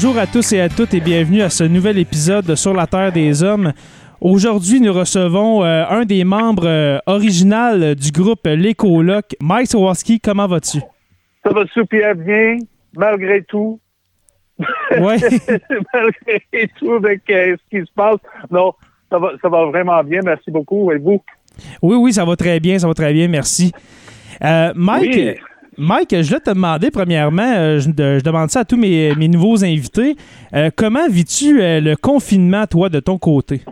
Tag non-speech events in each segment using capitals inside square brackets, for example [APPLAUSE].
Bonjour à tous et à toutes et bienvenue à ce nouvel épisode de Sur la Terre des Hommes. Aujourd'hui, nous recevons euh, un des membres euh, original du groupe Les Colocs, Mike Sawaski. Comment vas-tu? Ça va super bien, malgré tout. Ouais. [LAUGHS] malgré tout avec euh, ce qui se passe. Non, ça va, ça va vraiment bien. Merci beaucoup. Et vous? Oui, oui, ça va très bien, ça va très bien, merci. Euh, Mike, Oui. Mike, je voulais te demander premièrement, euh, je, de- je demande ça à tous mes, mes nouveaux invités, euh, comment vis-tu euh, le confinement, toi, de ton côté?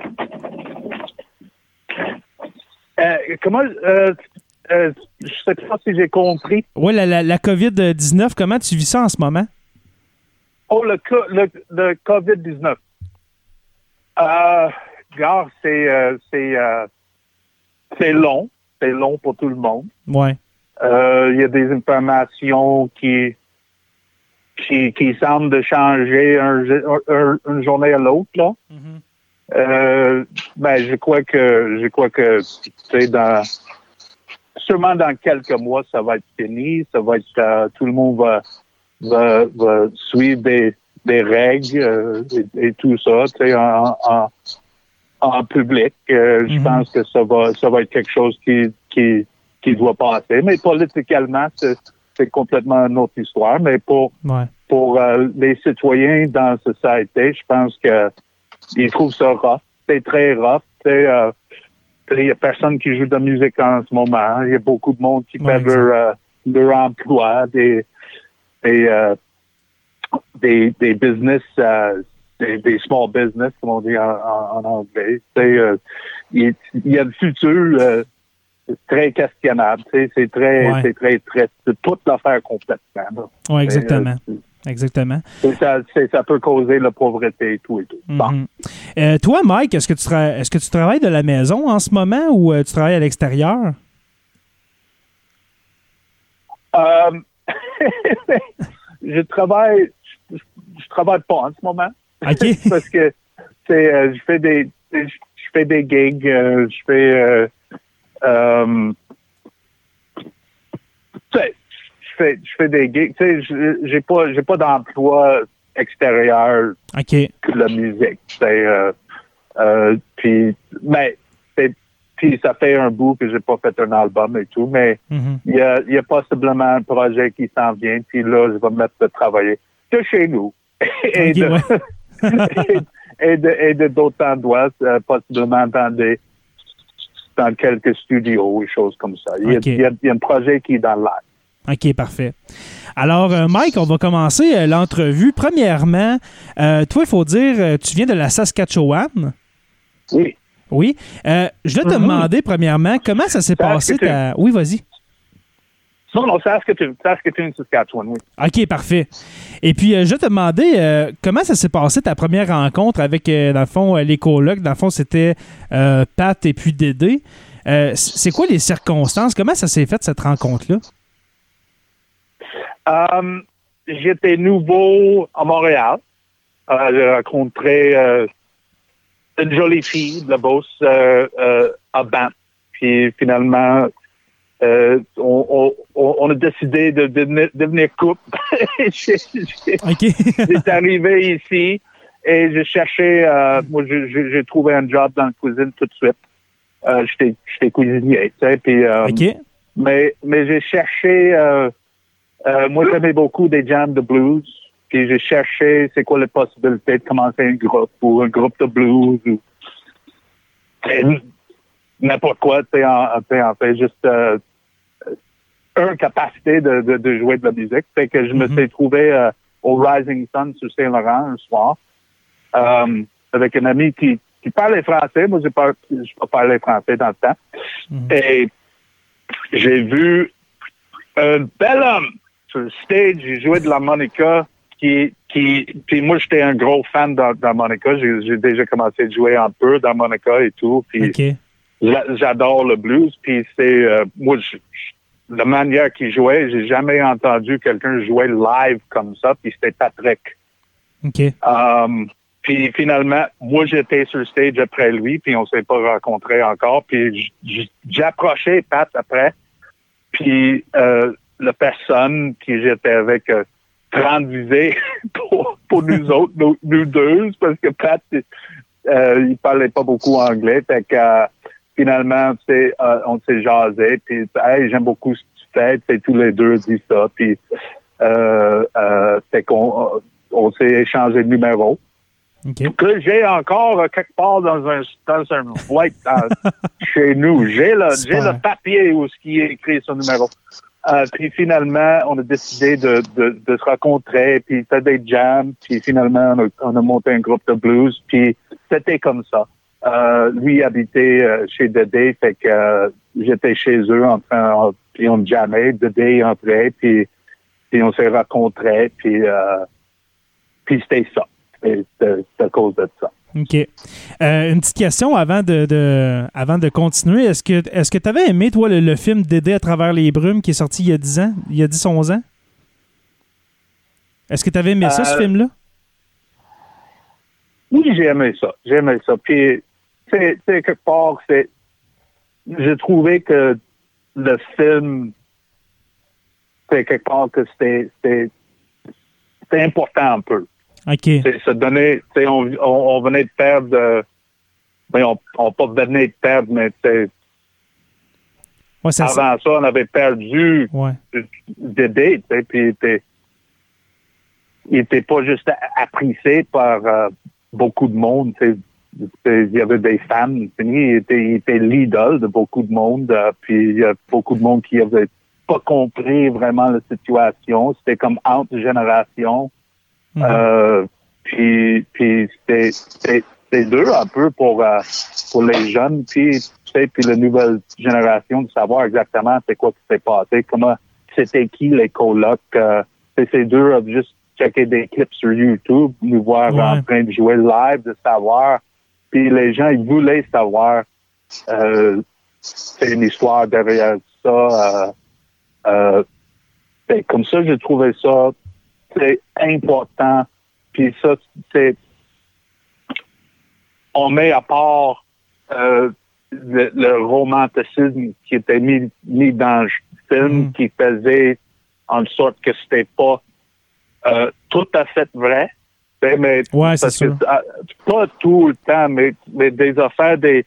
Euh, comment... Je sais pas si j'ai compris. Oui, la, la, la COVID-19, comment tu vis ça en ce moment? Oh, le, le, le COVID-19. Euh, gars, c'est euh, c'est euh, c'est long. C'est long pour tout le monde. Ouais. Euh, Il y a des informations qui qui, qui semblent de changer un, un- une journée à l'autre. Là. Euh, ben, je crois que je crois que tu sais, dans sûrement dans quelques mois, ça va être fini. Ça va être euh, tout le monde va, va, va suivre des, des règles euh, et, et tout ça, tu sais, en, en, en public. Euh, Je Mhm. pense que ça va ça va être quelque chose qui qui qui doit passer. Mais politiquement, c'est complètement une autre histoire. Mais pour Ouais. pour euh, les citoyens dans la société, je pense que ils trouvent ça rough. C'est très rough. Euh, il y a personne qui joue de la musique en ce moment. Il y a beaucoup de monde qui Ouais, perd leur, euh, leur emploi, des des, des, des business, des, des small business, comme on dit en, anglais. Euh, il, il y a le futur euh, très questionnable. C'est très, Ouais. c'est très, très, c'est toute l'affaire complètement. Ouais, exactement. Euh, Exactement. c'est- ça, c'est- ça peut causer la pauvreté et tout et tout. Bon. Mhm. Euh, toi, Mike, est-ce que, tu est-ce que tu travailles de la maison en ce moment ou euh, tu travailles à l'extérieur? Euh, [LAUGHS] je travaille, je, je travaille pas en ce moment. OK. [LAUGHS] parce que c'est, je fais des, je fais des gigs, je fais, euh, je fais, je fais des gigs. Tu sais, j'ai pas, j'ai pas d'emploi extérieur OK. que la musique. Euh, euh, puis, mais, c'est- puis ça fait un bout que j'ai pas fait un album et tout, mais Mhm. il y a, y a possiblement un projet qui s'en vient, puis là, je vais me mettre de travailler de chez nous. [LAUGHS] et, de, ouais. [LAUGHS] et de et de d'autres endroits, euh, possiblement dans des dans quelques studios et choses comme ça. Il y a, il y a- il y a un projet qui est dans l'air. OK, parfait. Alors, euh, Mike, on va commencer euh, l'entrevue. Premièrement, euh, toi, il faut dire, tu viens de la Saskatchewan. Oui. Oui. Euh, je vais te Mhm. demander, premièrement, comment ça s'est passé ta... Oui, vas-y. Non, non, Saskatoon, Saskatoon, Saskatchewan, oui. OK, parfait. Et puis, euh, je te demander, euh, comment ça s'est passé ta première rencontre avec, euh, dans le fond, euh, les colocs? Dans le fond, c'était Pat et puis Dédé. C'est quoi les circonstances? Comment ça s'est fait, cette rencontre-là? Um, J'étais nouveau à Montréal. J'ai rencontré une jolie fille de la Beauce à Banff. Puis finalement, euh, on, on- on- a décidé de devenir, devenir couple. [LAUGHS] J'étais arrivé ici et j'ai cherché, euh, moi j'ai- trouvé un job dans la cuisine tout de suite. Euh, J'étais j'étais cuisinier, tu sais, puis euh, OK. mais, mais j'ai cherché, euh, euh, moi j'aimais beaucoup des jams de blues, puis j'ai cherché c'est quoi les possibilités de commencer un groupe ou un groupe de blues ou et n'importe quoi, tu sais, en, fait, juste euh, une capacité de, de, de jouer de la musique. Fait que je me Mhm. suis trouvé euh, au Rising Sun sur Saint-Laurent un soir euh, avec un ami qui, qui parlait français. Moi, j'ai pas, j'ai pas parlé français dans le temps. Mhm. Et j'ai vu un bel homme sur le stage. Il jouait de l'harmonica. Qui, qui, puis moi, j'étais un gros fan d'har- d'harmonica. J'ai j'ai déjà commencé à jouer un peu d'harmonica et tout. Puis OK. J'a- j'adore le blues. Puis c'est, euh, moi, je- je- la manière qu'il jouait, j'ai jamais entendu quelqu'un jouer live comme ça. Puis c'était Patrick. OK. Um, puis finalement, moi j'étais sur le stage après lui, puis on s'est pas rencontrés encore. Puis j- j- j'ai approché Pat après, puis euh, la personne qui j'étais avec euh, transvisait [LAUGHS] pour, pour nous [LAUGHS] autres, nous, nous deux, parce que Pat, euh, il parlait pas beaucoup anglais. Fait que euh, finalement, euh, on s'est jasé, puis hey, j'aime beaucoup ce que tu fais, tu sais, tous les deux dit ça, puis euh, euh, fait qu'on on s'est échangé de numéros OK. que j'ai encore euh, quelque part dans un dans un boîte [LAUGHS] chez nous. J'ai le j'ai le papier où ce qui est écrit son numéro. Euh, puis finalement, on a décidé de, de, de se rencontrer, puis faire des jams, puis finalement, on a, on a monté un groupe de blues, puis c'était comme ça. Euh, lui habitait euh, chez Dédé, fait que euh, j'étais chez eux, en train, puis on jammait, Dédé entrait, puis, puis on s'est rencontrés, puis, puis c'était ça. C'est à cause de ça. OK. Une petite question avant de, de- avant de continuer. Est-ce que est-ce que tu avais aimé, toi, le, le film Dédé à travers les brumes qui est sorti il y a 10 ans, il y a 10-11 ans? Est-ce que tu avais aimé ça, ce film-là? Oui, j'ai aimé ça. J'ai aimé ça. Puis, c'est quelque part, c'est. J'ai trouvé que le film, c'est quelque part que c'était important un peu. OK. Se donner, on, on, on venait de perdre, euh, ben, on, on pas venait de perdre, mais Ouais, ça, avant ça, on avait perdu ouais. Dédé, tu sais, puis il était, il était pas juste apprécié par euh, beaucoup de monde, Il y avait des fans, il était, il était l'idole de beaucoup de monde, euh, puis il y a beaucoup de monde qui avait pas compris vraiment la situation. C'était comme entre générations. Mhm. Euh, puis puis c'était dur un peu pour euh, pour les jeunes puis tu sais puis la nouvelle génération de savoir exactement c'est quoi qui s'est passé comment c'était qui les colocs euh, c'est c'est dur de juste checker des clips sur YouTube nous voir Ouais. en train de jouer live de savoir puis les gens ils voulaient savoir euh, c'est une histoire derrière ça euh, euh, comme ça, j'ai trouvé ça c'est important. Puis ça, c'est on met à part euh, le, romanticisme qui était mis, mis dans le film, Mm. qui faisait en sorte que c'était pas euh, tout à fait vrai. Ben, Mais, Ouais, c'est parce que, sûr. pas tout le temps, mais, mais des affaires, des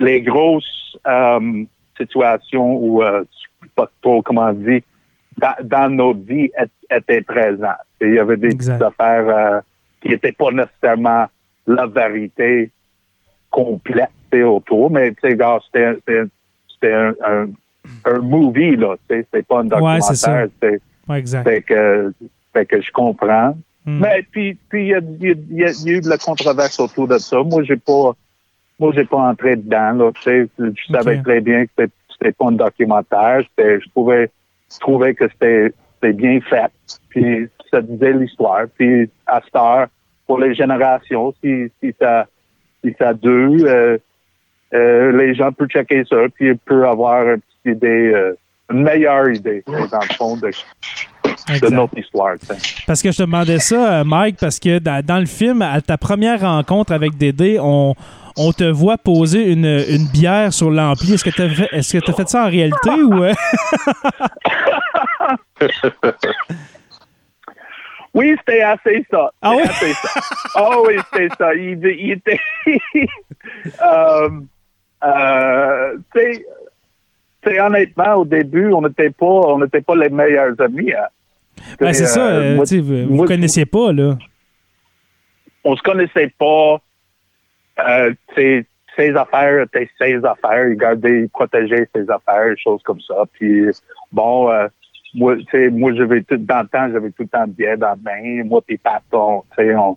les grosses euh, situations où euh, je sais pas trop comment dire, dans, dans nos vies étaient présentes. Il y avait des petites affaires euh, qui n'étaient pas nécessairement la vérité complète autour, mais tu sais, gars, c'était un, un, un movie, là. C'était pas un c'est documentaire. Ouais, fait que, que je comprends. Mm. Mais puis, puis il y a, y a- y a- y a eu de la controverse autour de ça. Moi, j'ai pas, moi, j'ai pas entré dedans. Là, tu sais, je savais très bien que c'était, c'était pas un documentaire. C'était, je trouvais, je trouvais que c'était, c'était bien fait. Puis ça disait l'histoire. Puis à cette heure, pour les générations, si, si ça, si ça dure, euh, euh, les gens peuvent checker ça, puis ils peuvent avoir une petite idée, euh, une meilleure idée, dans le fond, de, notre histoire. Parce que je te demandais ça, euh, Mike, parce que dans, dans le film, à ta première rencontre avec Dédé, on, on te voit poser une, une bière sur l'ampli. Est-ce que tu as fait, est-ce que t'as fait ça en réalité ou euh? [LAUGHS] Oui, c'était assez ça. Ah oui? assez ça. Ah oui, c'était ça. Il, il était. [LAUGHS] euh, euh, tu sais, tu sais, honnêtement, au début, on n'était pas, on n'était pas les meilleurs amis. hein. Ben, c'est ça, euh, euh, moi- vous, vous moi, connaissiez pas, là. on se connaissait pas. Euh, sais, ses affaires étaient ses affaires. Il gardait, il protégeait ses affaires, des choses comme ça. Puis bon, euh, moi, moi j'avais tout dans le temps, j'avais tout le temps bière dans la main. Moi puis Pat, on, on,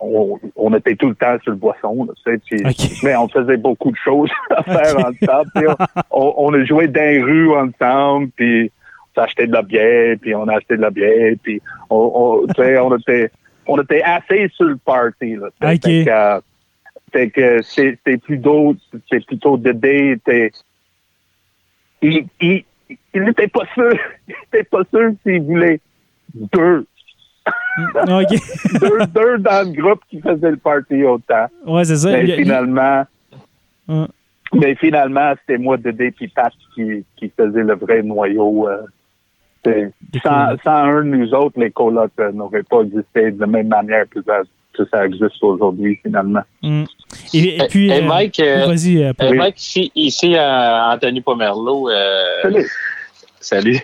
on, on était tout le temps sur le boisson, là, tu sais. Mais on faisait beaucoup de choses [LAUGHS] à faire ensemble. On, on, a joué dans les rues ensemble, puis on s'achetait de la bière, puis on a acheté de la bière, puis on, on, tu sais, on était on était assez sur le party. Là, tu sais. Ok. Fait que, euh, fait que c'est- c'était plutôt, c'est plutôt Dédé était, il, il, il n'était pas sûr, [LAUGHS] il était pas sûr s'il voulait deux, [LAUGHS] OK. deux, deux dans le groupe qui faisait le party autant. Ouais, c'est ça. Mais Il il- finalement, Hum. mais finalement, c'était moi, Dédé puis Pat qui, qui faisait le vrai noyau. euh, sans, un de nous autres, les colocs euh, n'auraient pas existé de la même manière que ça, que ça existe aujourd'hui, finalement. Hum. Et, et puis. Hey, euh, Mike, euh, Oui. Mike, ici, ici euh, Anthony Pomerleau. euh, Salut. Salut.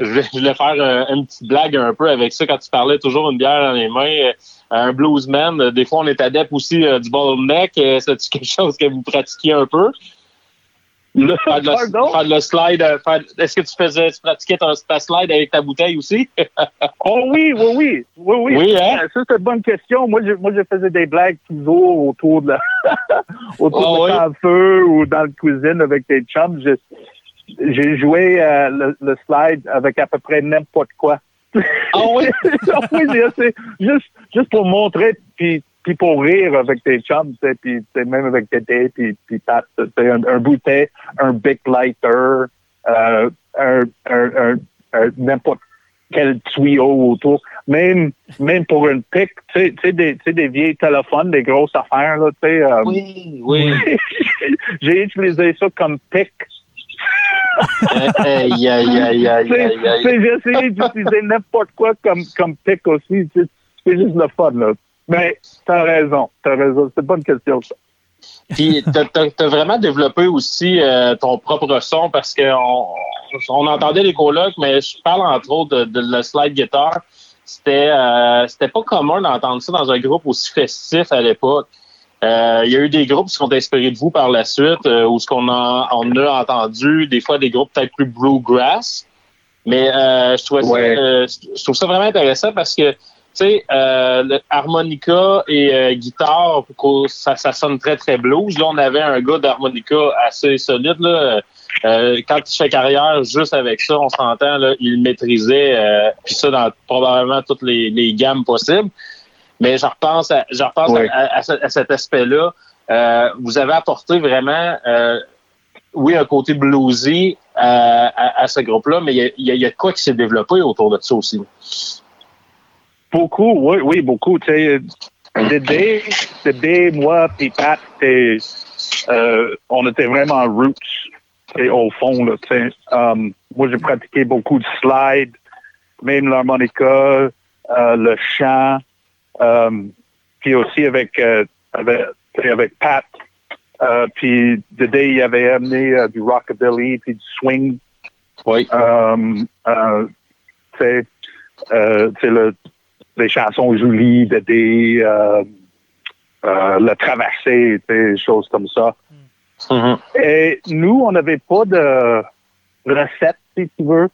Je, voulais, faire euh, une petite blague un peu avec ça quand tu parlais toujours une bière dans les mains. Euh, un bluesman, euh, des fois on est adepte aussi du bottleneck. C'est-tu [LAUGHS] quelque chose que vous pratiquiez un peu? Le, Faire de le, pardon? faire de le slide. Est-ce que tu faisais, tu pratiquais ton, ta slide avec ta bouteille aussi? [LAUGHS] Oh oui, oui, oui. Oui, oui. Oui, hein? Ça, c'est une bonne question. Moi, je, moi, je faisais des blagues toujours autour de la, [LAUGHS] autour de oui? la feu ou dans la cuisine avec des chums. Je- J'ai joué euh, le, le slide avec à peu près n'importe quoi. Ah oui? [LAUGHS] oui, juste, juste pour montrer, puis, puis pour rire avec tes chums, puis même avec Tété, puis, puis tu sais, un, un bouteille, un big lighter, euh, un, un, un, un- n'importe quel tuyau autour. Même, même pour une pique, tu sais, des, tu sais, des vieilles téléphones, des grosses affaires, là, tu sais. euh, Oui, oui. [LAUGHS] J'ai utilisé ça comme pic. Aïe, aïe, aïe, aïe, aïe, J'ai essayé d'utiliser n'importe quoi comme, comme pic aussi. C'est juste le fun, là. Mais t'as raison, t'as raison. C'est pas une question, ça. Puis t'as t'as vraiment développé aussi euh, ton propre son parce que on, entendait les colocs, mais je parle entre autres de, de la slide guitar. C'était euh, c'était pas commun d'entendre ça dans un groupe aussi festif à l'époque. Euh, Il y a eu des groupes qui sont inspirés de vous par la suite, euh, où ce qu'on a, on a entendu des fois des groupes peut-être plus bluegrass. Mais euh, je, Ouais. ça, euh, je trouve ça vraiment intéressant parce que tu sais, euh, harmonica et euh, guitare, ça, ça sonne très, très blues. Là, on avait un gars d'harmonica assez solide. Là. Euh, quand il fait carrière, juste avec ça, on s'entend, là, il maîtrisait, euh, puis ça dans probablement toutes les, les gammes possibles. Mais je repense à, je repense à, à à cet aspect-là. Euh, vous avez apporté vraiment, euh, oui, un côté bluesy à, ce groupe-là, mais il y a, y a, quoi qui s'est développé autour de ça aussi? Beaucoup, oui, oui, beaucoup. Tu sais, Dédé, Dédé, moi, puis Pat, euh, on était vraiment roots, au fond. Là, um, moi, j'ai pratiqué beaucoup de slide, même l'harmonica, euh, le chant, puis aussi avec, euh, avec, avec Pat. Euh, puis Dédé, il avait amené euh, du rockabilly puis du swing. Oui. Um, tu sais, le les chansons Julie, Dédé, euh, euh, Le Traversé, des choses comme ça. Mm-hmm. Et nous, on n'avait pas de recette, si tu veux.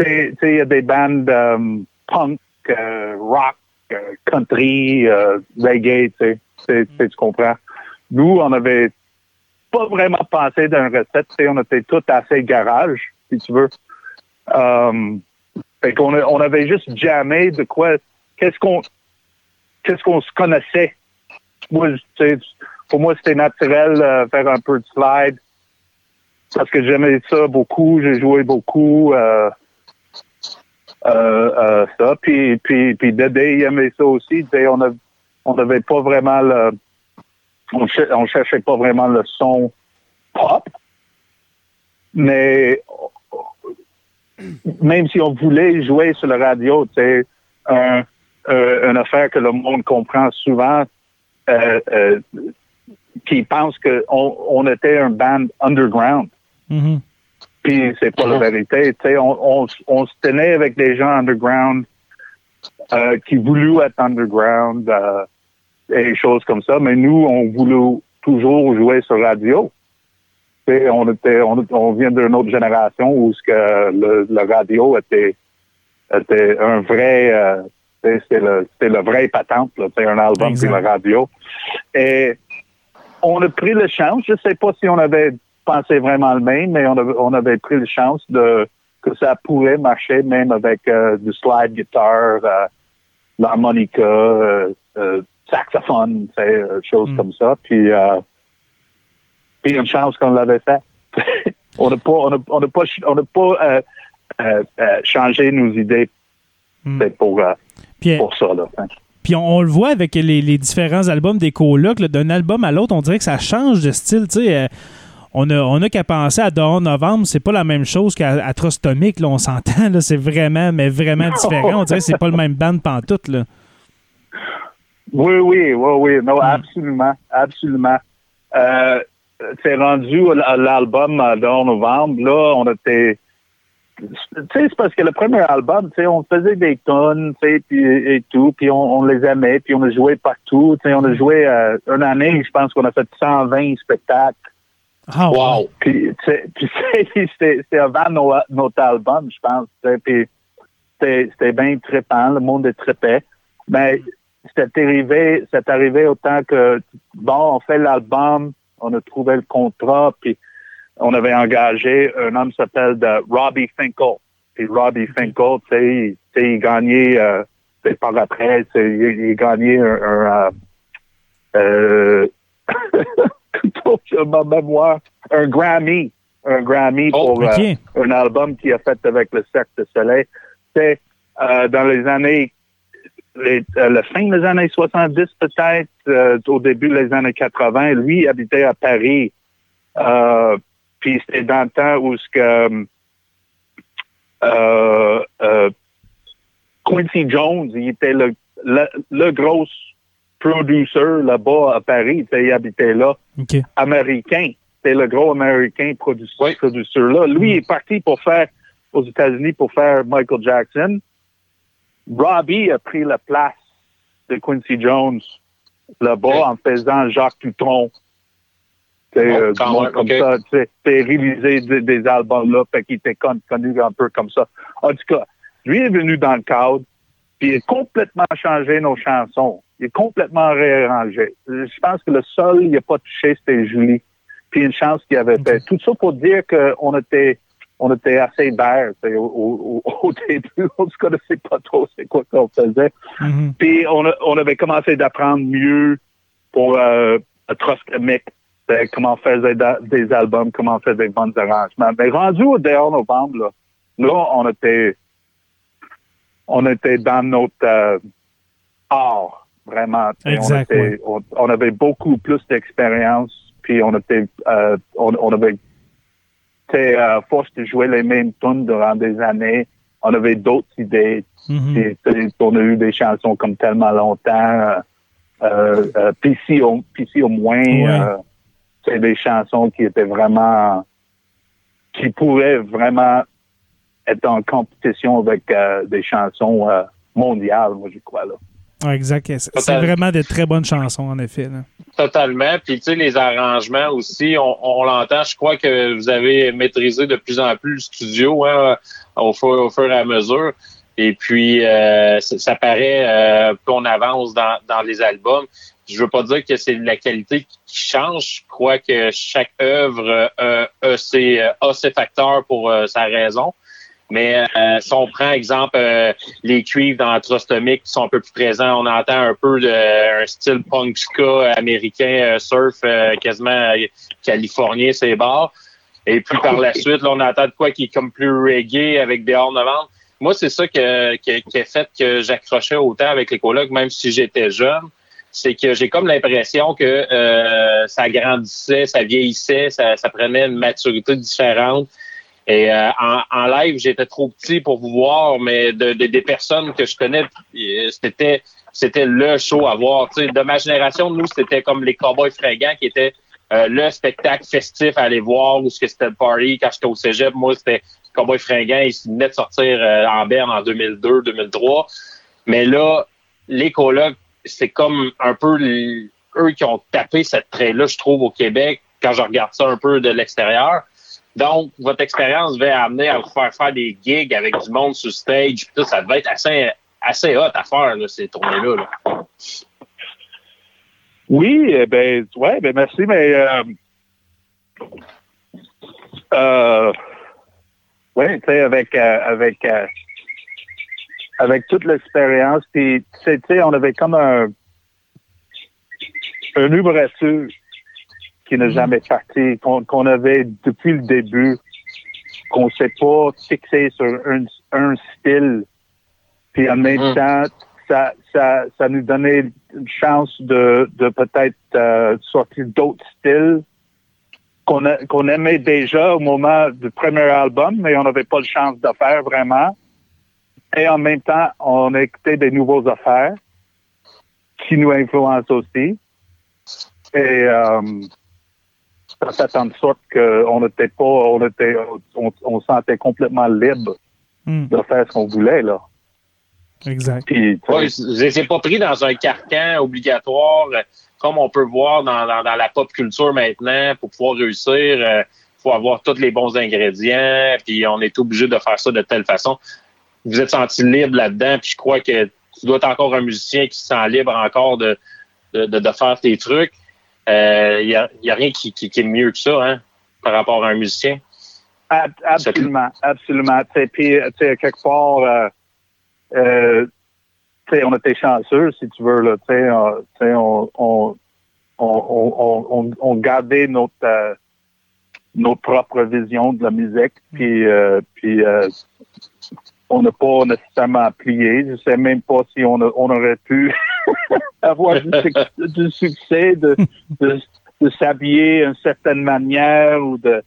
Il y a des bandes um, punk, euh, rock, euh, country, reggae, tu sais, tu comprends. Nous, on n'avait pas vraiment pensé d'une recette. On était tous assez garage, si tu veux. Um, fait qu'on on avait juste jamais de quoi. Qu'est-ce qu'on qu'est-ce qu'on se connaissait. Moi, pour moi, c'était naturel euh, faire un peu de slide. Parce que j'aimais ça beaucoup, j'ai joué beaucoup euh, euh, euh ça. Puis, puis, puis Dédé, il aimait ça aussi. On n'avait on avait pas vraiment le. On, cherchait pas vraiment le son pop. Mais même si on voulait jouer sur la radio, c'est un, euh, une affaire que le monde comprend souvent, euh, euh, qui pense qu'on on était un band underground. Mm-hmm. Puis c'est pas la vérité. On, on, on, se tenait avec des gens underground euh, qui voulaient être underground euh, et choses comme ça, mais nous, on voulait toujours jouer sur radio. On était, on, vient d'une autre génération où ce que le, radio était, était un vrai, euh, c'était le, le vrai patente, c'est un album sur la radio. Et on a pris le chance, je sais pas si on avait pensé vraiment le même, mais on avait, on avait pris le chance de que ça pourrait marcher même avec euh, du slide guitar, euh, l'harmonica, euh, saxophone, choses mm. comme ça. Puis puis une chance qu'on l'avait fait. [LAUGHS] on n'a pas, on a, on a pas, on a pas euh, euh, euh, changé nos idées hmm. pour, pour ça. Là. Puis on, le voit avec les, les différents albums des colocs, d'un album à l'autre, on dirait que ça change de style. Tu sais, on a, on a qu'à penser à Dawn Novembre, c'est pas la même chose qu'à Trostomic, là, on s'entend, c'est vraiment, mais vraiment différent. On dirait que c'est pas le même band pantoute, là. Oui, oui, oui, oui, non, hmm. absolument, absolument. Euh, c'est rendu à l'album en novembre, là, on était. Tu sais, c'est parce que le premier album, tu sais, on faisait des tonnes, tu sais, et tout, puis on, les aimait, puis on a joué partout. Tu sais, on a joué euh, une année, je pense qu'on a fait 120 spectacles. Ah, wow! Puis, tu sais, c'était avant notre album, je pense. Puis, c'était bien trippant, le monde est trippé. Mais c'est arrivé, c'est arrivé autant que, bon, on fait l'album, on a trouvé le contrat, puis on avait engagé un homme qui s'appelle Robbie Finkel. Puis Robbie Finkel, tu sais, il, gagnait, euh, par après, il, il gagnait un, un euh, [LAUGHS] ma mémoire, un Grammy, un Grammy oh, pour euh, un album qu'il a fait avec le Cercle de Soleil. C'est euh, dans les années les, euh, la fin des années 70 peut-être, au début des années 80, lui habitait à Paris. Puis c'était dans le temps où ce que Quincy Jones, il était le, le, gros producer là-bas à Paris. Il habitait là. Américain. C'était le gros américain producteur, là. Lui, il est parti pour faire aux États-Unis pour faire Michael Jackson. Robbie a pris la place de Quincy Jones là-bas en faisant Jacques Dutronc. C'est euh, comme ça, c'est réalisé des, albums-là, fait qu'il était connu un peu comme ça. En tout cas, lui est venu dans le cadre, puis il a complètement changé nos chansons. Il est complètement réarrangé. Je pense que le seul, il n'a pas touché, c'était Julie. Puis une chance qu'il avait fait. Tout ça pour dire qu'on était on était assez verts au, au, [LAUGHS] début. On ne se connaissait pas trop c'est quoi qu'on faisait. Mm-hmm. Puis on, on avait commencé d'apprendre mieux pour euh, Trust C'est comment on faisait des albums, comment on faisait des bons arrangements. Mais rendu au dehors novembre, là, là, on était, on était dans notre euh, art, vraiment. Exact, on, était- ouais. on, on avait beaucoup plus d'expérience, puis on était, euh, on, on avait été euh, force de jouer les mêmes tunes durant des années. On avait d'autres idées. Mhm. Puis, on a eu des chansons comme tellement longtemps. Euh, euh, PC au, PC au moins. Ouais. euh, c'est des chansons qui étaient vraiment, qui pourraient vraiment être en compétition avec euh, des chansons euh, mondiales, moi je crois là. Ouais, exact. C'est vraiment de très bonnes chansons, en effet. là. Totalement. Puis, tu sais, les arrangements aussi, on, on l'entend. Je crois que vous avez maîtrisé de plus en plus le studio hein, au, fur, au fur et à mesure. Et puis, euh, ça, ça paraît euh, plus on avance dans, dans les albums. Je veux pas dire que c'est la qualité qui change. Je crois que chaque œuvre euh, a, ses, a ses facteurs pour euh, sa raison. Mais euh, si on prend exemple euh, les cuivres dans Trostomic qui sont un peu plus présents, on entend un peu de un style punk ska américain euh, surf euh, quasiment euh, californien c'est bars. Et puis par la suite, là, on entend de quoi qui est comme plus reggae avec Dehors Novembre. Moi, c'est ça que, que- qui a fait que j'accrochais autant avec les colocs, même si j'étais jeune. C'est que j'ai comme l'impression que euh, ça grandissait, ça vieillissait, ça, ça prenait une maturité différente. Et euh, en, en live, j'étais trop petit pour vous voir, mais de, de- des personnes que je connais, euh, c'était c'était le show à voir. Tu sais, de ma génération, nous, c'était comme les Cowboys fringants qui étaient euh, le spectacle festif à aller voir ou ce que c'était le party quand j'étais au cégep. Moi, c'était Cowboys fringants. Ils venaient de sortir euh, en Berne en 2002, 2003. Mais là, les colocs, c'est comme un peu eux qui ont tapé cette trait-là, je trouve, au Québec, quand je regarde ça un peu de l'extérieur. Donc, votre expérience va amener à vous faire faire des gigs avec du monde sur stage. Puis tout, ça devait être assez, assez hot à faire, là, ces tournées-là. là. Oui, eh ben, ouais, ben merci, mais euh, euh, ouais, tu sais, avec euh, avec euh, avec toute l'expérience, puis tu sais, on avait comme un un ouverture qui n'a jamais parti, qu'on avait depuis le début, qu'on s'est pas fixé sur un, un style, puis en même Mm. temps, ça, ça, ça nous donnait une chance de, de peut-être euh, sortir d'autres styles qu'on qu'on aimait déjà au moment du premier album, mais on n'avait pas le chance de faire vraiment. Et en même temps, on écoutait des nouveaux affaires qui nous influencent aussi. Et euh, ça fait en sorte qu'on n'était pas, on était, on, on se sentait complètement libre Hmm, de faire ce qu'on voulait là. exact. Puis, Ouais, c'est pas pris dans un carcan obligatoire, euh, comme on peut voir dans, dans, dans la pop culture maintenant, pour pouvoir réussir. Il faut avoir tous les bons ingrédients, puis on est obligé de faire ça de telle façon. Vous êtes senti libre là-dedans, puis je crois que tu dois être encore un musicien qui se sent libre encore de, de, de, de faire tes trucs. Il n'y a, y a rien qui, qui, qui est mieux que ça hein, par rapport à un musicien. Ab- absolument, absolument. Puis, tu sais, quelque part, euh, euh, tu sais, on était chanceux, si tu veux. Là, tu sais, euh, tu sais, on, on, on, on, on, on gardait notre, euh, notre propre vision de la musique. Puis, euh, puis euh, on n'a pas nécessairement plié. Je sais même pas si on, a- on aurait pu [LAUGHS] [LAUGHS] avoir du, suc- du succès de, de, de s'habiller d'une certaine manière ou de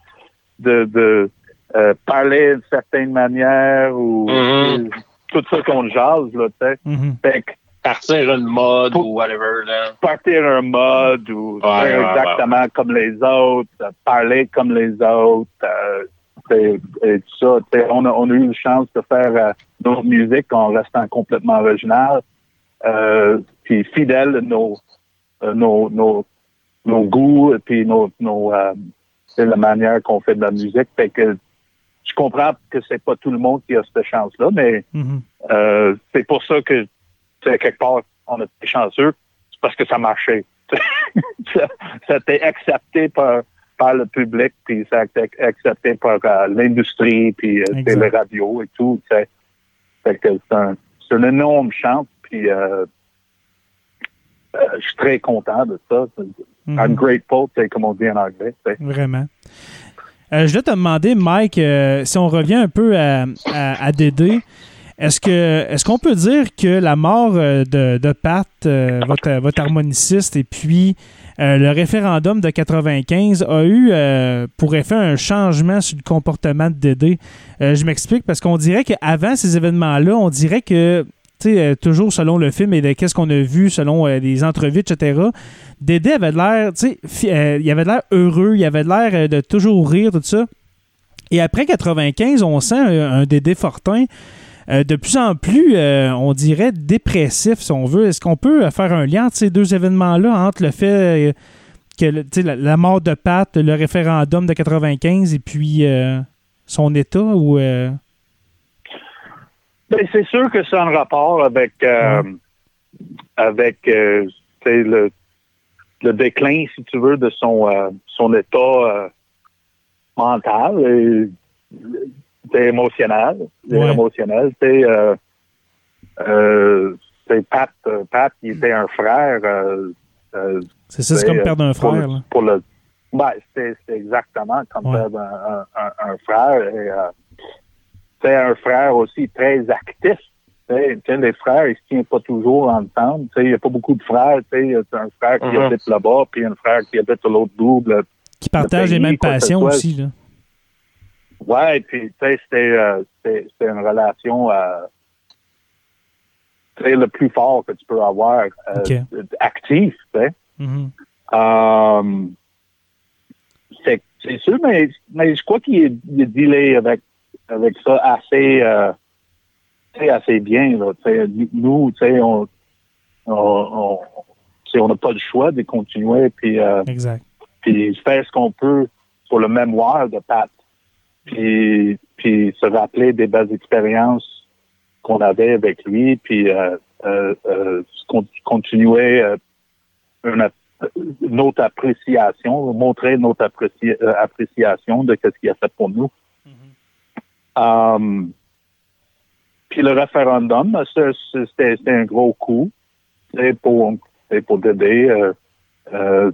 de, de euh, parler d'une certaine manière ou Mhm. tout ça qu'on jase, là, tu sais. Mhm. Fait que Partir une mode ou whatever. Là. partir un mode ou Ouais, faire ouais, exactement comme les autres, euh, parler comme les autres, euh, et, et tout ça. On a, on a eu la chance de faire euh, notre musique en restant complètement original, puis fidèle à nos, euh, nos, nos, nos goûts et puis nos, nos euh, c'est la manière qu'on fait de la musique. Fait que je comprends que c'est pas tout le monde qui a cette chance-là, mais Mhm. euh, c'est pour ça que, quelque part, on a été chanceux. C'est parce que ça marchait. [LAUGHS] ça, ça a été accepté par, par le public, puis ça a été accepté par euh, l'industrie, puis euh, les radios et tout. c'est une énorme chance, puis euh, euh, je suis très content de ça. Mhm. ungrateful, tu sais, comme on dit en anglais. Vraiment. Euh, je voulais te demander, Mike, si on revient un peu à, à, à Dédé, est-ce que est-ce qu'on peut dire que la mort de, de Pat, votre, votre harmoniciste, et puis euh, le référendum de 95 a eu euh, pour effet un changement sur le comportement de Dédé? Euh, je m'explique parce qu'on dirait qu'avant ces événements-là, on dirait que euh, toujours selon le film et de qu'est-ce qu'on a vu, selon euh, les entrevues, etc., Dédé avait l'air, tu sais, euh, il avait l'air heureux, il avait l'air de toujours rire, tout ça. Et après 95, on sent un, Dédé Fortin de plus en plus, on dirait, dépressif, si on veut. Est-ce qu'on peut faire un lien entre ces deux événements-là, entre le fait que la, la mort de Pat, le référendum de 95 et puis son état ou... Ben, c'est sûr que c'est en rapport avec euh, avec euh, le, le déclin, si tu veux, de son euh, son état euh, mental et c'est émotionnel, Ouais. émotionnel. Euh, euh, Pat, Pat, il était un frère. euh, euh, c'est ça, c'est comme perdre un pour frère. le- là. Pour le, ben, c'est c'est exactement comme Ouais. perdre un, un- un frère. Et, euh, c'est un frère aussi très actif. Tu sais, tu sais, les frères, ils se tiennent pas toujours ensemble. Il n'y a pas beaucoup de frères. C'est un frère qui Mhm. habite là-bas, puis un frère qui habite à l'autre bout. là. Qui partagent les mêmes passions aussi. Là. Ouais, puis tu sais, c'était euh, une relation euh, le plus fort que tu peux avoir, euh, actif. Mhm. Euh, c'est c'est sûr, mais, mais je crois qu'il est, est dealé avec, avec ça assez, euh, assez bien. Là, nous, tu sais, on on, on, sais, on n'a pas le choix de continuer puis, euh, Exact. puis faire ce qu'on peut pour le mémoire de Pat. Puis, puis se rappeler des belles expériences qu'on avait avec lui, puis euh, euh, euh, con- continuer euh, une, notre appréciation, montrer notre appréci- euh, appréciation de ce qu'il a fait pour nous. Um, puis le référendum, ça, c'était un gros coup pour, pour Dédé. Euh, euh,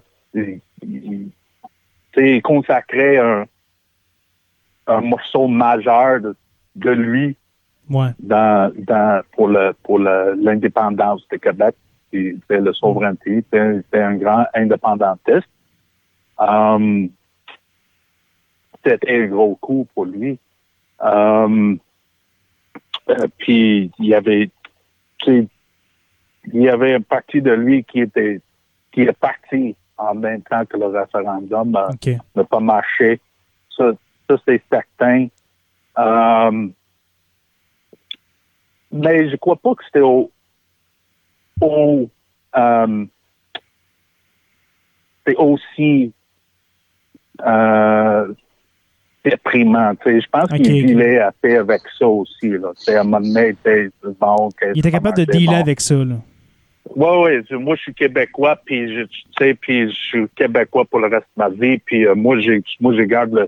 il, consacrait un, un morceau majeur de, de lui Ouais. dans, dans, pour le pour le- l'indépendance de Québec. C'est la souveraineté. C'est un grand indépendantiste. Um, C'était un gros coup pour lui. Um, euh, puis il y avait il y avait une partie de lui qui était qui est parti en même temps que le référendum euh, n'a pas marché. Ça, ça c'est certain. Euh, mais je crois pas que c'était au, au euh, c'est aussi euh, déprimant. tu sais. Je pense qu'il dealait assez avec ça aussi. Là. À un moment donné, bon, Il était capable de dealer bon. avec ça. Là. Oui, oui. Moi, je suis québécois, puis je, tu sais, puis je suis québécois pour le reste de ma vie. Puis euh, moi, j'ai, moi, je garde le,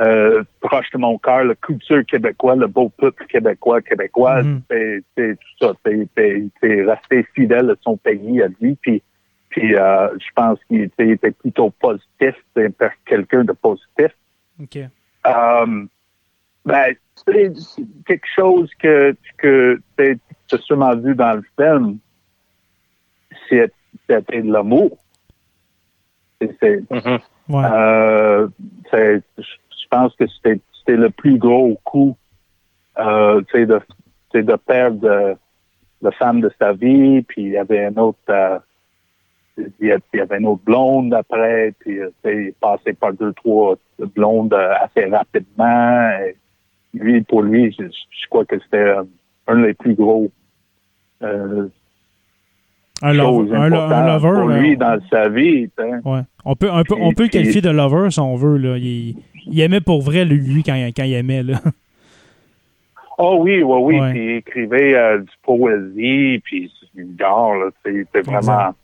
euh, proche de mon cœur la culture québécoise, le beau peuple québécois, québécoise. Mhm. C'est, c'est tout ça. C'est, fidèle à son pays, à lui. Puis, puis euh, je pense qu'il était, plutôt positif. Quelqu'un de positif. OK. Euh, ben, c'est quelque chose que, que tu as sûrement vu dans le film. C'est- C'était de l'amour. C'est- Mhm. Ouais. euh, je pense que c'était c'était le plus gros coup euh, de, de perdre euh, la femme de sa vie, puis il y avait un autre euh, il y a- il y avait une autre blonde après, puis euh, il est passé par deux, trois blondes euh, assez rapidement. Et lui, pour lui, je, je crois que c'était euh, un des plus gros euh, un, lover, un, un lover. pour euh, lui dans sa vie. ouais. On peut, un peu, on peut le qualifier de lover si on veut. Là. Il, il aimait pour vrai lui, quand, quand il aimait. Là. Oh oui, oui, oui. Ouais. Puis il écrivait euh, du poésie, puis du genre, C'était vraiment.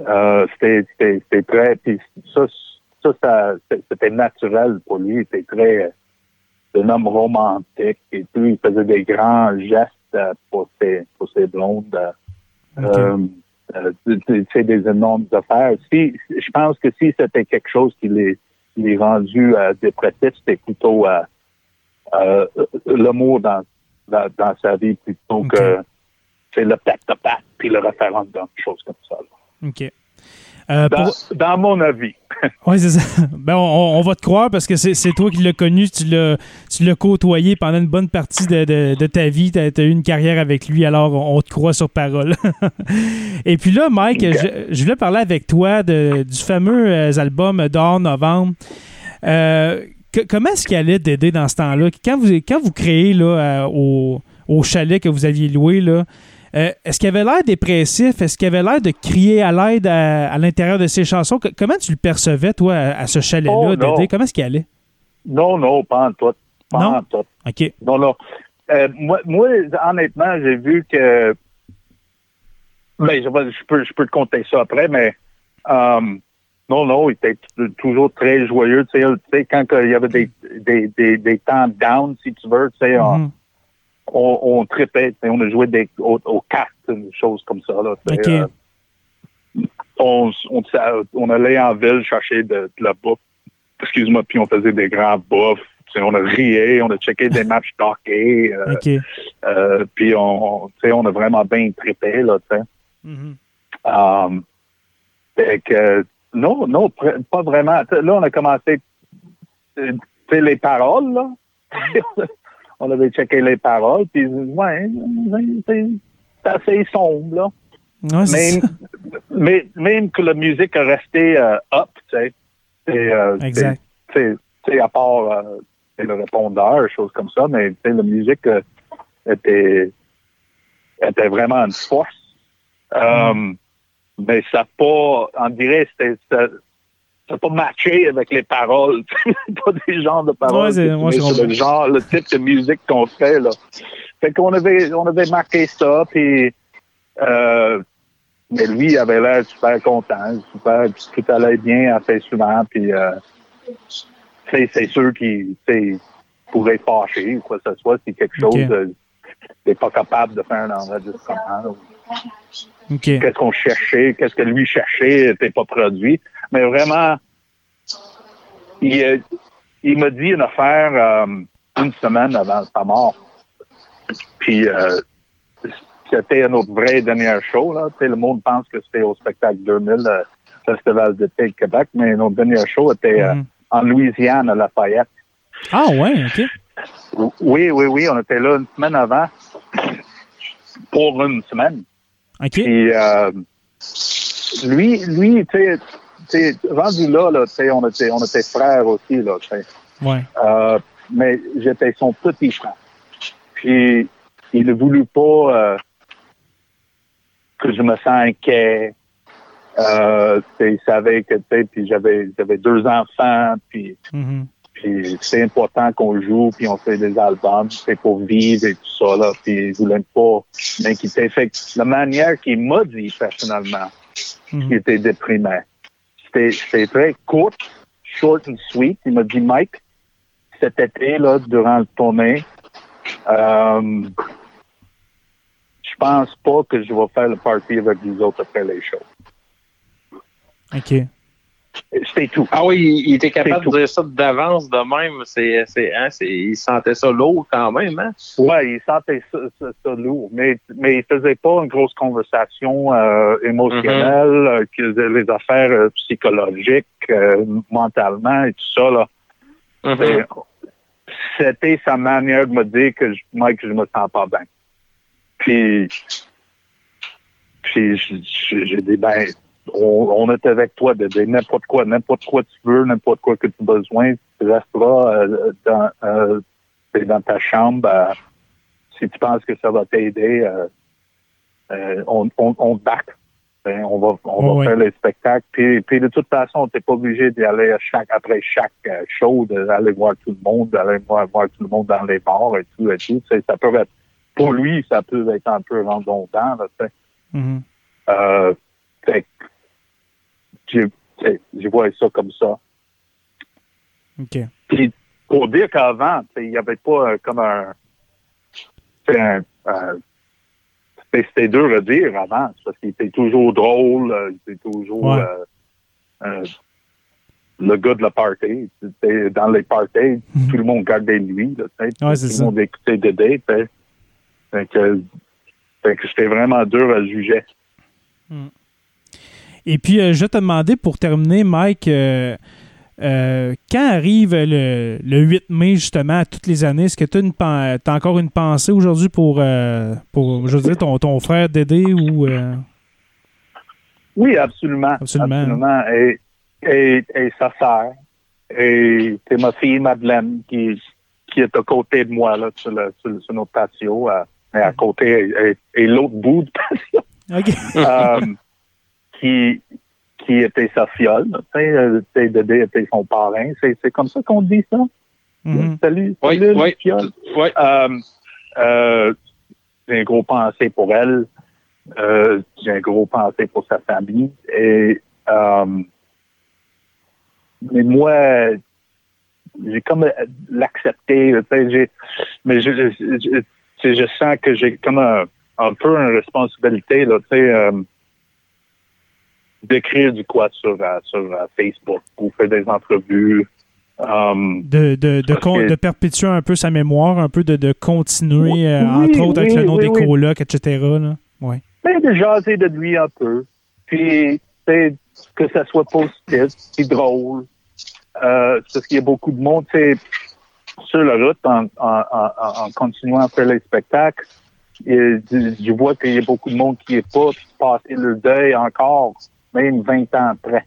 Euh, c'était- C'était c'était très. Puis ça, ça, ça c'était naturel pour lui. C'était très. un homme romantique et tout. Il faisait des grands gestes euh, pour ses, pour ses blondes. euh. Euh, euh, c'est des énormes affaires. Si, je pense que si c'était quelque chose qui les, les rendu euh, dépressif, c'était plutôt euh, euh, l'amour dans, dans, dans, sa vie plutôt que c'est le patte-patte puis le référendum, choses comme ça. Là. OK. Euh, dans, dans, mon avis. [LAUGHS] oui, c'est ça. Ben, on, on, va te croire parce que c'est toi qui l'as connu, tu l'as côtoyé pendant une bonne partie de, de, de ta vie. Tu as, as, eu une carrière avec lui, alors on, te croit sur parole. [LAUGHS] Et puis là, Mike, okay. je, je, voulais parler avec toi de, du fameux euh, album d'or novembre. Euh, que, comment est-ce qu'il allait t'aider dans ce temps-là? Quand vous, quand vous créez là, au, au chalet que vous aviez loué, là, euh, est-ce qu'il avait l'air dépressif? Est-ce qu'il avait l'air de crier à l'aide à, à l'intérieur de ses chansons? Que, comment tu le percevais, toi, à, à ce chalet-là, oh, Dédé? Comment est-ce qu'il allait? Non, non, pas en tout. Pas non? en tout. OK. Non, non. Euh, moi, moi, honnêtement, j'ai vu que. Ben, je, peux, je peux te compter ça après, mais. Um, non, non, il était toujours très joyeux. Tu sais, quand il y avait des, des, des, des temps down, si tu veux, tu sais, mm -hmm on, on tripait, on a joué des, aux, aux, cartes, des choses comme ça. Là, okay. euh, on, on, on, allait en ville chercher de, de la bouffe, excuse-moi, puis on faisait des grands bouffes. On a rié, on a checké des [LAUGHS] matchs d'hockey. Euh, okay. euh, puis on, on, on a vraiment bien trippé. Là, mm -hmm. um, fait que, non, non, pas vraiment. Là, on a commencé les paroles. Là. [LAUGHS] on avait checké les paroles, puis ouais, c'est assez sombre, là. Ouais, même, [LAUGHS] mais, même que la musique a resté euh, up, tu sais. Euh, exact. C'est à part euh, le répondeur, choses comme ça, mais la musique euh, était, était vraiment une force. Mm. mais ça pas, on dirait, c'était ça pas matché avec les paroles. [LAUGHS] pas des genres de paroles. Ouais, moi, c'est le genre, le type de musique qu'on fait, là. Fait qu'on avait, on avait marqué ça, puis, euh, mais lui, il avait l'air super content, super, tout allait bien assez souvent, puis, euh, c'est sûr qu'il, pourrait fâcher ou quoi que ce soit, si quelque chose n'est pas capable de faire un enregistrement. Okay. Qu'est-ce qu'on cherchait, qu'est-ce que lui cherchait, n'était pas produit. Mais vraiment, il, il m'a dit une affaire euh, une semaine avant sa mort. Puis euh, c'était notre vrai dernier show. Là. le monde pense que c'était au spectacle 2000, le Festival d'été de Québec, mais notre dernier show était mm en Louisiane, à Lafayette. Ah ouais, OK. Oui, oui, oui. On était là une semaine avant pour une semaine. OK. Puis euh, lui, lui, tu sais, rendu là, là on était, on était frères aussi, là, ouais. euh, mais j'étais son petit frère. Puis, il ne voulut pas euh, que je me sens inquiet. Euh, il savait que, sais, puis j'avais, j'avais deux enfants, puis, mm -hmm. puis c'est important qu'on joue, puis on fait des albums, c'est pour vivre et tout ça, là, puis il voulait pas m'inquiéter. Fait que la manière qu'il m'a dit, personnellement, Mhm. qui était déprimé. C'était très court, short and sweet. Il m'a dit, Mike, cet été, là, durant le tournée, euh, je pense pas que je vais faire le party avec vous autres après les shows. OK. C'était tout. Ah oui, il était capable de dire ça d'avance de même. C'est, c'est, hein, il sentait ça lourd quand même, hein? Oui, il sentait ça, ça, ça, lourd, mais, mais il faisait pas une grosse conversation euh, émotionnelle, mm -hmm. les affaires euh, psychologiques, mentalement et tout ça. Là. Mm -hmm. C'était sa manière de me dire que je, moi, que je me sens pas bien. Puis, puis j'ai dit, ben, on, on, est avec toi, bébé. N'importe quoi, n'importe quoi tu veux, n'importe quoi que tu as besoin, tu resteras euh, dans, euh, dans ta chambre. Euh, si tu penses que ça va t'aider, on, on, on te back. Ben, on va, on oh, va oui. faire les spectacles. Puis, puis de toute façon, tu n'es pas obligé d'y aller chaque, après chaque show, d'aller voir tout le monde, d'aller voir, voir tout le monde dans les bars et tout et tout. T'sais, ça peut être, pour lui, ça peut être un peu redondant. Là, mm -hmm. Fait, je, je vois ça comme ça. OK. Puis, pour dire qu'avant, il n'y avait pas euh, comme un, un, euh, c'était dur à dire avant, parce qu'il était toujours drôle, euh, il était toujours Ouais. euh, euh, le gars de la party. C'était dans les parties, tout le monde gardait lui. Là. Mhm. Ouais, tout ça. le monde écoutait Dédé. sais. Fait que, fait que c'était vraiment dur à juger. Et puis, euh, je vais te demander pour terminer, Mike, euh, euh, quand arrive le, le 8 mai, justement, à toutes les années, est-ce que tu as, encore une pensée aujourd'hui pour, euh, pour, je veux dire, ton, ton frère Dédé ou. euh, Oui, absolument. Absolument. Absolument. Et, et, et sa sœur. Et c'est ma fille Madeleine qui, qui est à côté de moi là, sur, le, sur, notre patio. mais à côté et, et l'autre bout du patio. OK. Qui, qui était sa fiole. Tu sais, euh, Dédé était son parrain. C'est, c'est comme ça qu'on dit ça? Mhm. Salut, Oui, salut, oui. fiole. Oui. Euh, euh, j'ai un gros pensée pour elle. Euh, j'ai un gros pensée pour sa famille. Et euh, mais moi, j'ai comme l'accepté. tu sais, j'ai- Mais je, je, je- je sens que j'ai comme un, un peu une responsabilité là, tu sais, euh, d'écrire du quoi sur, euh, sur euh, Facebook ou faire des entrevues. Euh, De, de, de, que- perpétuer un peu sa mémoire, un peu de, de continuer, Oui, euh, oui, entre autres avec oui, le nom des colocs, etc. Là. Ouais. Ben, de jaser de lui un peu. Puis, que ça soit positif, puis drôle. Euh, parce qu'il y a beaucoup de monde, sur la route, en, en, en, en continuant à faire les spectacles, et je vois qu'il y a beaucoup de monde qui n'est pas passé le deuil encore, même 20 ans après.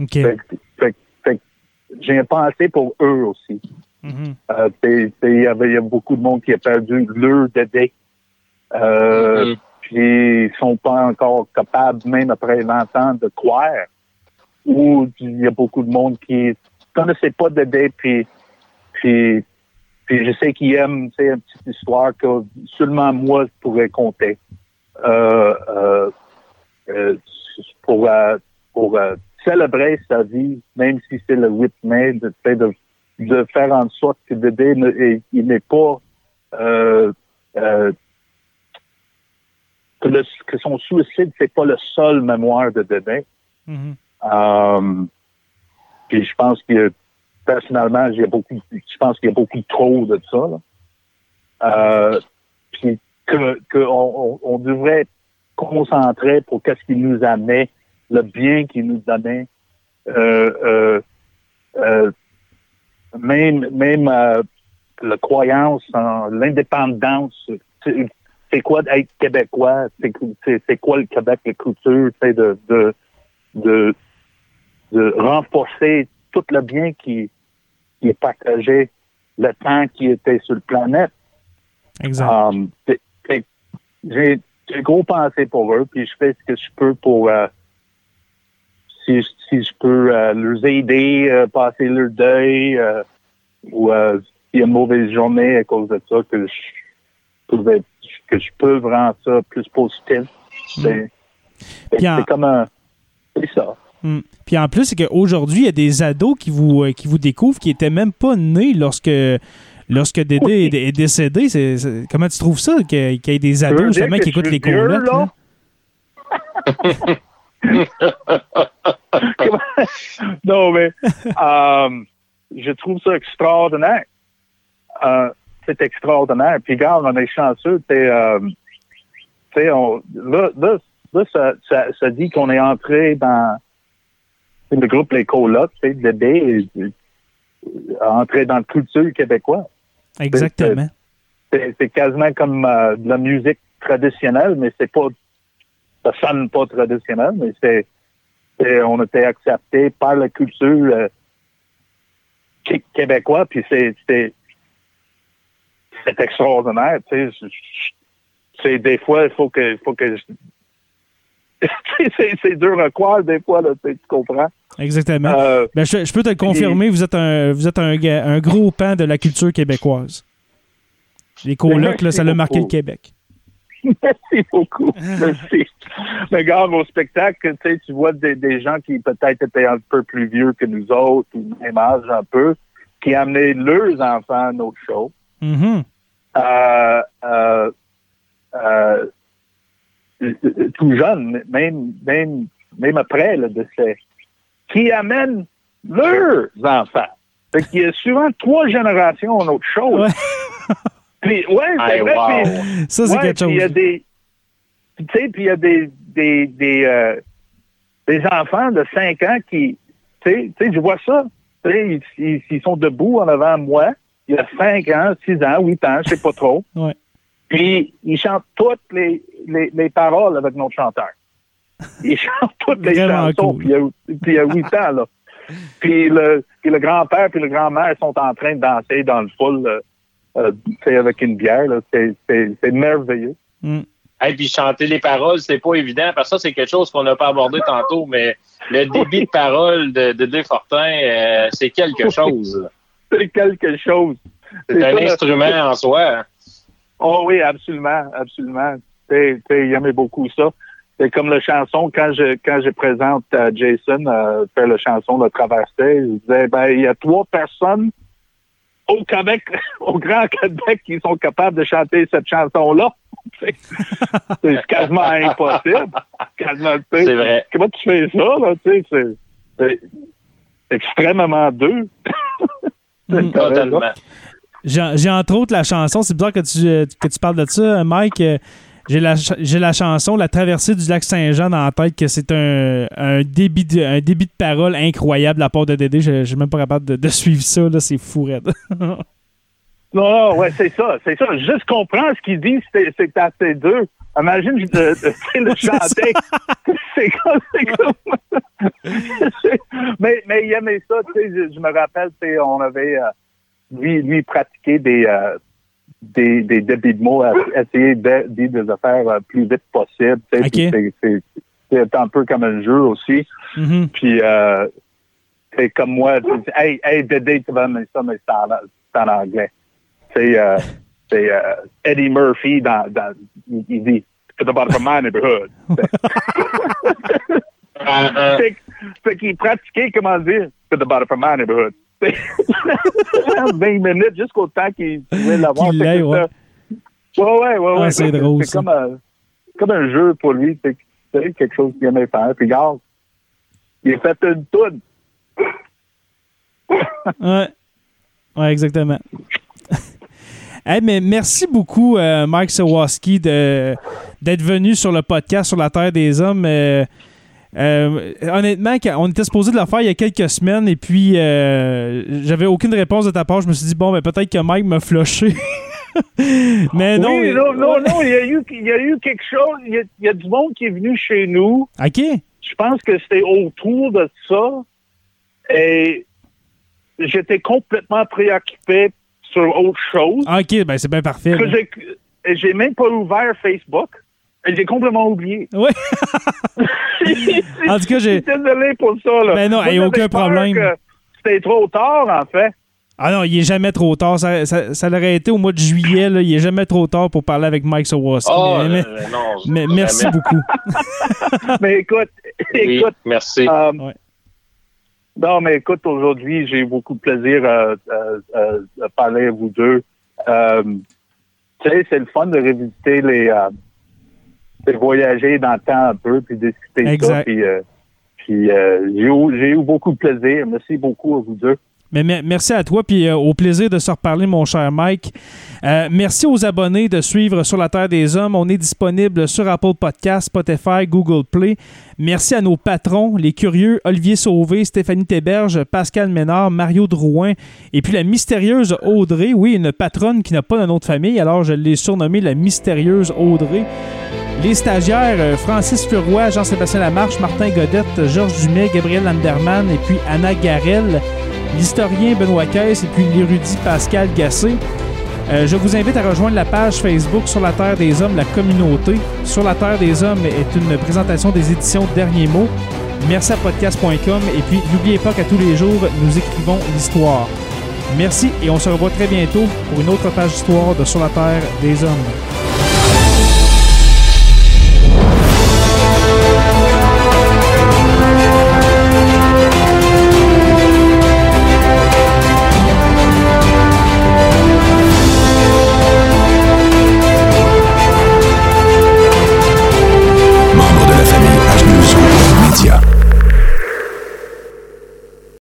OK. Fait, que- fait, que- fait que j'ai une pensée pour eux aussi. Mhm. Euh, t'sais, t'sais, Il y avait il y a beaucoup de monde qui a perdu leur dédé. Euh, Mhm. Puis ils sont pas encore capables, même après 20 ans, de croire. Ou il y a beaucoup de monde qui connaissait pas dédé, puis, puis, puis je sais qu'ils aiment tu sais, une petite histoire que seulement moi je pourrais compter. Euh, euh, euh, pour euh, pour euh, célébrer sa vie, même si c'est le 8 mai, de, faire en sorte que ne, et- il n'est pas euh, que, le- que son suicide, c'est pas le seul mémoire de Dédé. Mhm. Puis je pense que personnellement, j'ai beaucoup, je pense qu'il y a beaucoup trop de ça. Là. Puis que, que on, on, on devrait concentrer pour qu'est-ce qu'il nous amenait, le bien qu'il nous donnait. Euh, euh, euh, même même euh, la croyance en l'indépendance. C'est c'est quoi d'être québécois? C'est c'est- c'est quoi le Québec, la culture, tu sais, de, de, de, de renforcer tout le bien qui, qui est partagé le temps qui était sur la planète. Exact. Um, j'ai gros pensé pour eux, puis je fais ce que je peux pour euh, si, si je peux euh, leur aider, euh, passer leur deuil, euh, ou euh, s'il y a une mauvaise journée à cause de ça, que je pouvais que je peux rendre ça plus positif. C'est fait que Puis en- c'est comme un c'est ça. Mm. Puis en plus, c'est qu'aujourd'hui, il y a des ados qui vous, qui vous découvrent qui n'étaient même pas nés lorsque, lorsque Dédé Oui. est, est décédé. C'est- c'est- comment tu trouves ça qu'il y, ait des ados justement qui écoutent les colocs? là? [LAUGHS] non, mais euh, je trouve ça extraordinaire. Euh, c'est extraordinaire. Puis, regarde, on est chanceux. t'es, euh, on, là, là, là, ça, ça, ça dit qu'on est entré dans le groupe Les Colocs, tu sais, le B, entré dans la culture québécoise. Exactement. C'est quasiment comme euh, de la musique traditionnelle, mais c'est pas, ça sonne pas traditionnel, mais c'est, on était accepté par la culture euh, qué- québécoise, puis c'est, c'est, c'est extraordinaire, tu sais. Des fois, il faut que, il faut que, je- [LAUGHS] c'est, dur à croire des fois, là, tu comprends. Exactement. Euh, Ben, je, je peux te le confirmer, vous êtes un, vous êtes un, gros pan de la culture québécoise. Les colocs, là, ça l'a marqué le. Québec. [LAUGHS] Merci beaucoup. Merci. Mais regarde, au spectacle, tu vois des, des gens qui peut-être étaient un peu plus vieux que nous autres, ou même âge un peu, qui amenaient leurs enfants à nos shows. Mhm. Euh, euh, euh, tout jeune, même, même, même après le décès, qui amènent leurs enfants. Fait qu'il y a souvent trois générations en autre chose. Ouais. [LAUGHS] Puis, ouais, c'est vrai. wow. puis- Ça, c'est ouais, quelque puis Il y a chose. des, tu sais, puis il y a des, des, des, euh, des enfants de 5 ans qui, tu sais, tu sais, je vois ça. Tu sais, ils, ils- ils sont debout en avant de moi. Il y a 5 ans, 6 ans, 8 ans, je sais pas trop. Ouais. Puis ils chantent toutes les, les, les paroles avec notre chanteur. Ils chantent toutes les chansons. cool. Puis il y a- puis il y a 8 ans, là. Puis le, puis le grand-père puis le grand-mère sont en train de danser dans le foule, euh, euh, tu sais, avec une bière. là. C'est- C'est c'est merveilleux. Mm. Et puis chanter les paroles, c'est pas évident, parce que ça, c'est quelque chose qu'on n'a pas abordé tantôt, mais le débit de parole de de euh, c'est quelque [LAUGHS] chose. C'est quelque chose. C'est un ça, instrument en soi. Oh oui, absolument, absolument. Sais, il aimait beaucoup ça. C'est comme la chanson, quand je quand je présente à Jason euh, faire la chanson de Traversée, je disais, ben, il y a trois personnes au Québec, [LAUGHS] au Grand Québec, qui sont capables de chanter cette chanson-là. [LAUGHS] C'est quasiment impossible. Quasiment. C'est vrai. Comment tu fais ça, là? Tu sais, c'est- c'est extrêmement deux. [LAUGHS] Mm. Totalement. J'ai entre autres la chanson, c'est bizarre que tu, euh, que tu parles de ça, Mike. euh, J'ai la, la chanson La traversée du lac Saint-Jean dans la tête, que c'est un, un, débit de, un débit de parole incroyable de la part de Dédé. Je je suis même pas capable de, de suivre ça, là, c'est fou, raide. [LAUGHS] Non, non, ouais, c'est ça, c'est ça. Juste comprends ce qu'il dit, c'est assez dur. Imagine [LAUGHS] de, de, tu sais, le chanter. c'est comme, c'est comme. [LAUGHS] mais, mais il aimait ça, tu sais, je, je me rappelle, on avait, euh, lui, lui pratiqué des, euh, des, des débits de mots, à essayer de dire des affaires euh, plus vite possible. tu sais, Ok. puis c'est- c'est- C'est un peu comme un jeu aussi. Mhm. Puis, euh, c'est comme moi, tu dis, hey, hey, Dédé, tu vas mettre ça, mais c'est en, c'est en anglais. C'est, euh, [LAUGHS] c'est euh, Eddie Murphy dans, dans il, dit, bottom of my neighborhood. Euh, [LAUGHS] euh, [LAUGHS] fait, fait qu'il pratiquait, comment dire, bottom of my neighborhood. 20 minutes jusqu'au temps qu'il pouvait l'avoir. Ouais. Ouais, ouais, ouais. Ah, c'est drôle, C'est comme, un- comme un jeu pour lui. C'est quelque chose qu'il aimait faire. Puis, regarde, il a fait une toune. Ouais. Ouais, exactement. [LAUGHS] Hey, mais merci beaucoup, euh, Mike Sawaski, d'être venu sur le podcast sur la Terre des Hommes. Euh, euh, honnêtement, on était supposé de le faire il y a quelques semaines et puis euh, j'avais aucune réponse de ta part. Je me suis dit, bon, ben, peut-être que Mike m'a flushé. [LAUGHS] mais non. oui, non, non, non, il y a eu, il y a eu quelque chose. Il y a, il y a du monde qui est venu chez nous. OK. Je pense que c'était autour de ça. Et j'étais complètement préoccupé sur autre chose. Ah, OK, ben, c'est bien parfait. Que j'ai, j'ai même pas ouvert Facebook. J'ai complètement oublié. Ouais. [LAUGHS] En tout cas, Je j'ai. suis désolé pour ça. Là. Ben non, Moi, hey, aucun problème. C'était trop tard, en fait. Ah non, il est jamais trop tard. Ça, ça, ça l'aurait été au mois de juillet. Là. Il est jamais trop tard pour parler avec Mike Sawaski. oh, mais, mais- euh, non, mais merci beaucoup. [LAUGHS] Mais écoute, Oui, écoute, merci. Euh, Ouais. Non, mais écoute, aujourd'hui, j'ai eu beaucoup de plaisir à, à- à- à parler à vous deux. Euh, tu sais, c'est le fun de revisiter les... de voyager dans le temps un peu, puis discuter ça. Exact. Puis, euh, puis euh, j'ai eu, beaucoup de plaisir. Merci beaucoup à vous deux. Mais me- merci à toi, puis euh, au plaisir de se reparler, mon cher Mike. Merci aux abonnés de suivre Sur la Terre des Hommes. On est disponible sur Apple Podcasts, Spotify, Google Play. Merci à nos patrons, les curieux Olivier Sauvé, Stéphanie Théberge, Pascal Ménard, Mario Drouin, et puis la mystérieuse Audrey. Oui, une patronne qui n'a pas de nom de famille, alors je l'ai surnommée la mystérieuse Audrey. Les stagiaires, euh, Francis Furoy, Jean-Sébastien Lamarche, Martin Godette, Georges Dumais, Gabriel Landerman et puis Anna Garel, l'historien Benoît Caisse et puis l'érudit Pascal Gassé. Euh, je vous invite à rejoindre la page Facebook Sur la Terre des Hommes, la communauté. Sur la Terre des Hommes est une présentation des éditions Derniers mots. Merci à podcast.com et puis n'oubliez pas qu'à tous les jours, nous écrivons l'histoire. Merci et on se revoit très bientôt pour une autre page d'histoire de Sur la Terre des Hommes.